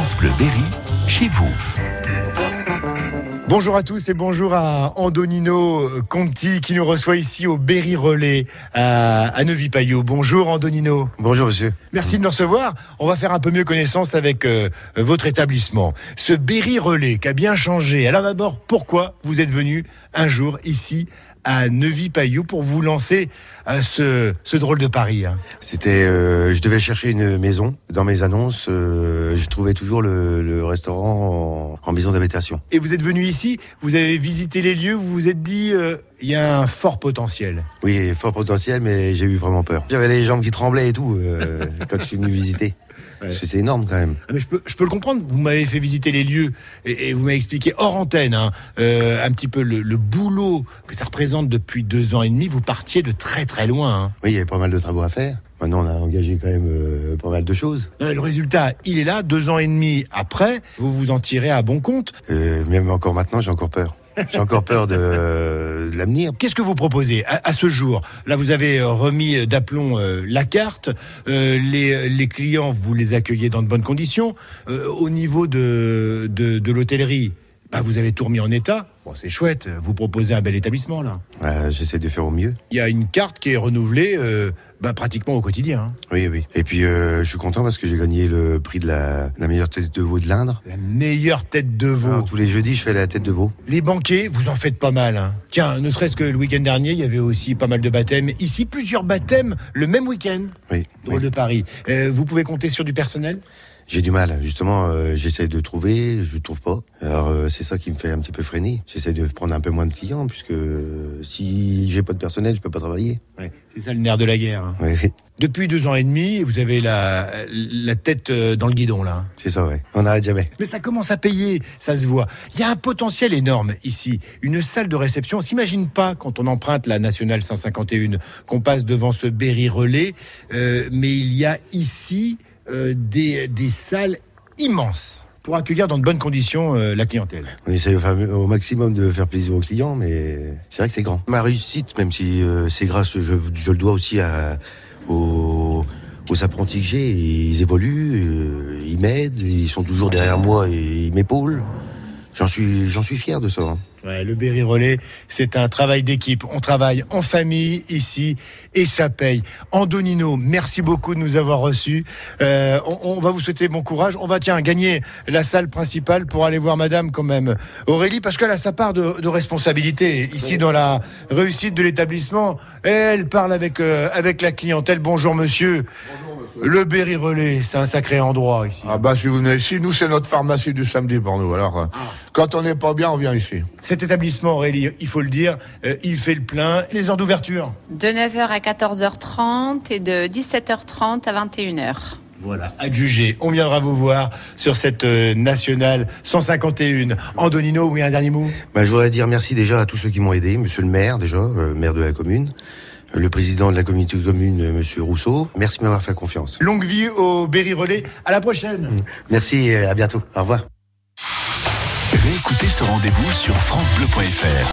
France Bleu Berry, chez vous. Bonjour à tous et bonjour à Andonino Conti qui nous reçoit ici au Berry Relais à, à Neuvy-Payot. Bonjour Andonino. Bonjour monsieur. Merci de nous recevoir. On va faire un peu mieux connaissance avec euh, votre établissement. Ce Berry Relais qui a bien changé. Alors d'abord, pourquoi vous êtes venu un jour ici à Neuvy-Payot pour vous lancer à ce, ce drôle de pari hein C'était, euh, je devais chercher une maison. Dans mes annonces, euh, je trouvais toujours le, le restaurant en, en maison d'habitation. Et vous êtes venu ici, vous avez visité les lieux, vous vous êtes dit, euh, il y a un fort potentiel. Oui, fort potentiel, mais j'ai eu vraiment peur. J'avais les jambes qui tremblaient et tout euh, quand je suis venu visiter. C'est énorme quand même. Ah, mais je peux, je peux le comprendre. Vous m'avez fait visiter les lieux et, et vous m'avez expliqué hors antenne hein, euh, un petit peu le, le, boulot que ça représente depuis deux ans et demi. Vous partiez de très très loin. Hein. Oui, il y avait pas mal de travaux à faire. Maintenant, on a engagé quand même euh, pas mal de choses. Le résultat, il est là. Deux ans et demi après, vous vous en tirez à bon compte. Euh, même encore maintenant, j'ai encore peur. J'ai encore peur de, de l'avenir. Qu'est-ce que vous proposez à, à, ce jour? Là, vous avez remis d'aplomb euh, la carte. Euh, les, les, clients, vous les accueillez dans de bonnes conditions. Euh, au niveau de, de, de l'hôtellerie, bah, vous avez tout remis en état. Bon, c'est chouette. Vous proposez un bel établissement là. Ouais, J'essaie de faire au mieux. Il y a une carte qui est renouvelée euh, bah, pratiquement au quotidien. Hein. Oui, oui. Et puis euh, je suis content parce que j'ai gagné le prix de la, la, meilleure tête de veau de l'Indre. La meilleure tête de veau. Ah, tous les jeudis, je fais la tête de veau. Les banquets, vous en faites pas mal. Hein. Tiens, ne serait-ce que le week-end dernier, il y avait aussi pas mal de baptêmes. Ici, plusieurs baptêmes le même week-end. Oui. Drôle oui. de Paris. Euh, vous pouvez compter sur du personnel? J'ai du mal, justement, euh, j'essaie de trouver, je trouve pas. Alors euh, c'est ça qui me fait un petit peu freiner. J'essaie de prendre un peu moins de clients, puisque euh, si j'ai pas de personnel, je peux pas travailler. Ouais, c'est ça le nerf de la guerre. Hein. Depuis deux ans et demi, vous avez la, la tête euh, dans le guidon là. C'est ça, ouais. On n'arrête jamais. Mais ça commence à payer, ça se voit. Il y a un potentiel énorme ici. Une salle de réception. On s'imagine pas quand on emprunte la nationale 151 qu'on passe devant ce Berry relais, euh, mais il y a ici euh, des, des, salles immenses pour accueillir dans de bonnes conditions euh, la clientèle. On essaie au, au, maximum de faire plaisir aux clients, mais c'est vrai que c'est grand. Ma réussite, même si euh, c'est grâce, je, je, le dois aussi à, aux, aux apprentis que j'ai. Ils évoluent, euh, ils m'aident, ils sont toujours derrière moi et ils m'épaulent. J'en suis, j'en suis fier de ça. Hein. Ouais, le Berry Relais, c'est un travail d'équipe. On travaille en famille ici et ça paye. Andonino, merci beaucoup de nous avoir reçus. Euh, on, on, va vous souhaiter bon courage. On va tiens gagner la salle principale pour aller voir Madame quand même Aurélie parce qu'elle a sa part de, de responsabilité ici oui. dans la réussite de l'établissement. Elle parle avec euh, avec la clientèle. Bonjour Monsieur. Bonjour. Le Berry Relais, c'est un sacré endroit ici. Ah bah si vous venez ici, nous c'est notre pharmacie du samedi pour nous. Alors ah. quand on n'est pas bien, on vient ici. Cet établissement, Aurélie, il faut le dire, euh, il fait le plein. Les heures d'ouverture De 9h à 14h30 et de 17h30 à 21h. Voilà, à juger. On viendra vous voir sur cette euh, nationale 151. Andonino, oui, un dernier mot? Bah, Je voudrais dire merci déjà à tous ceux qui m'ont aidé. Monsieur le maire, déjà, euh, maire de la commune le président de la communauté commune, Monsieur Rousseau. Merci de m'avoir fait confiance. Longue vie au Berry Relais. À la prochaine. Merci et à bientôt. Au revoir. Réécoutez ce rendez-vous sur FranceBleu.fr.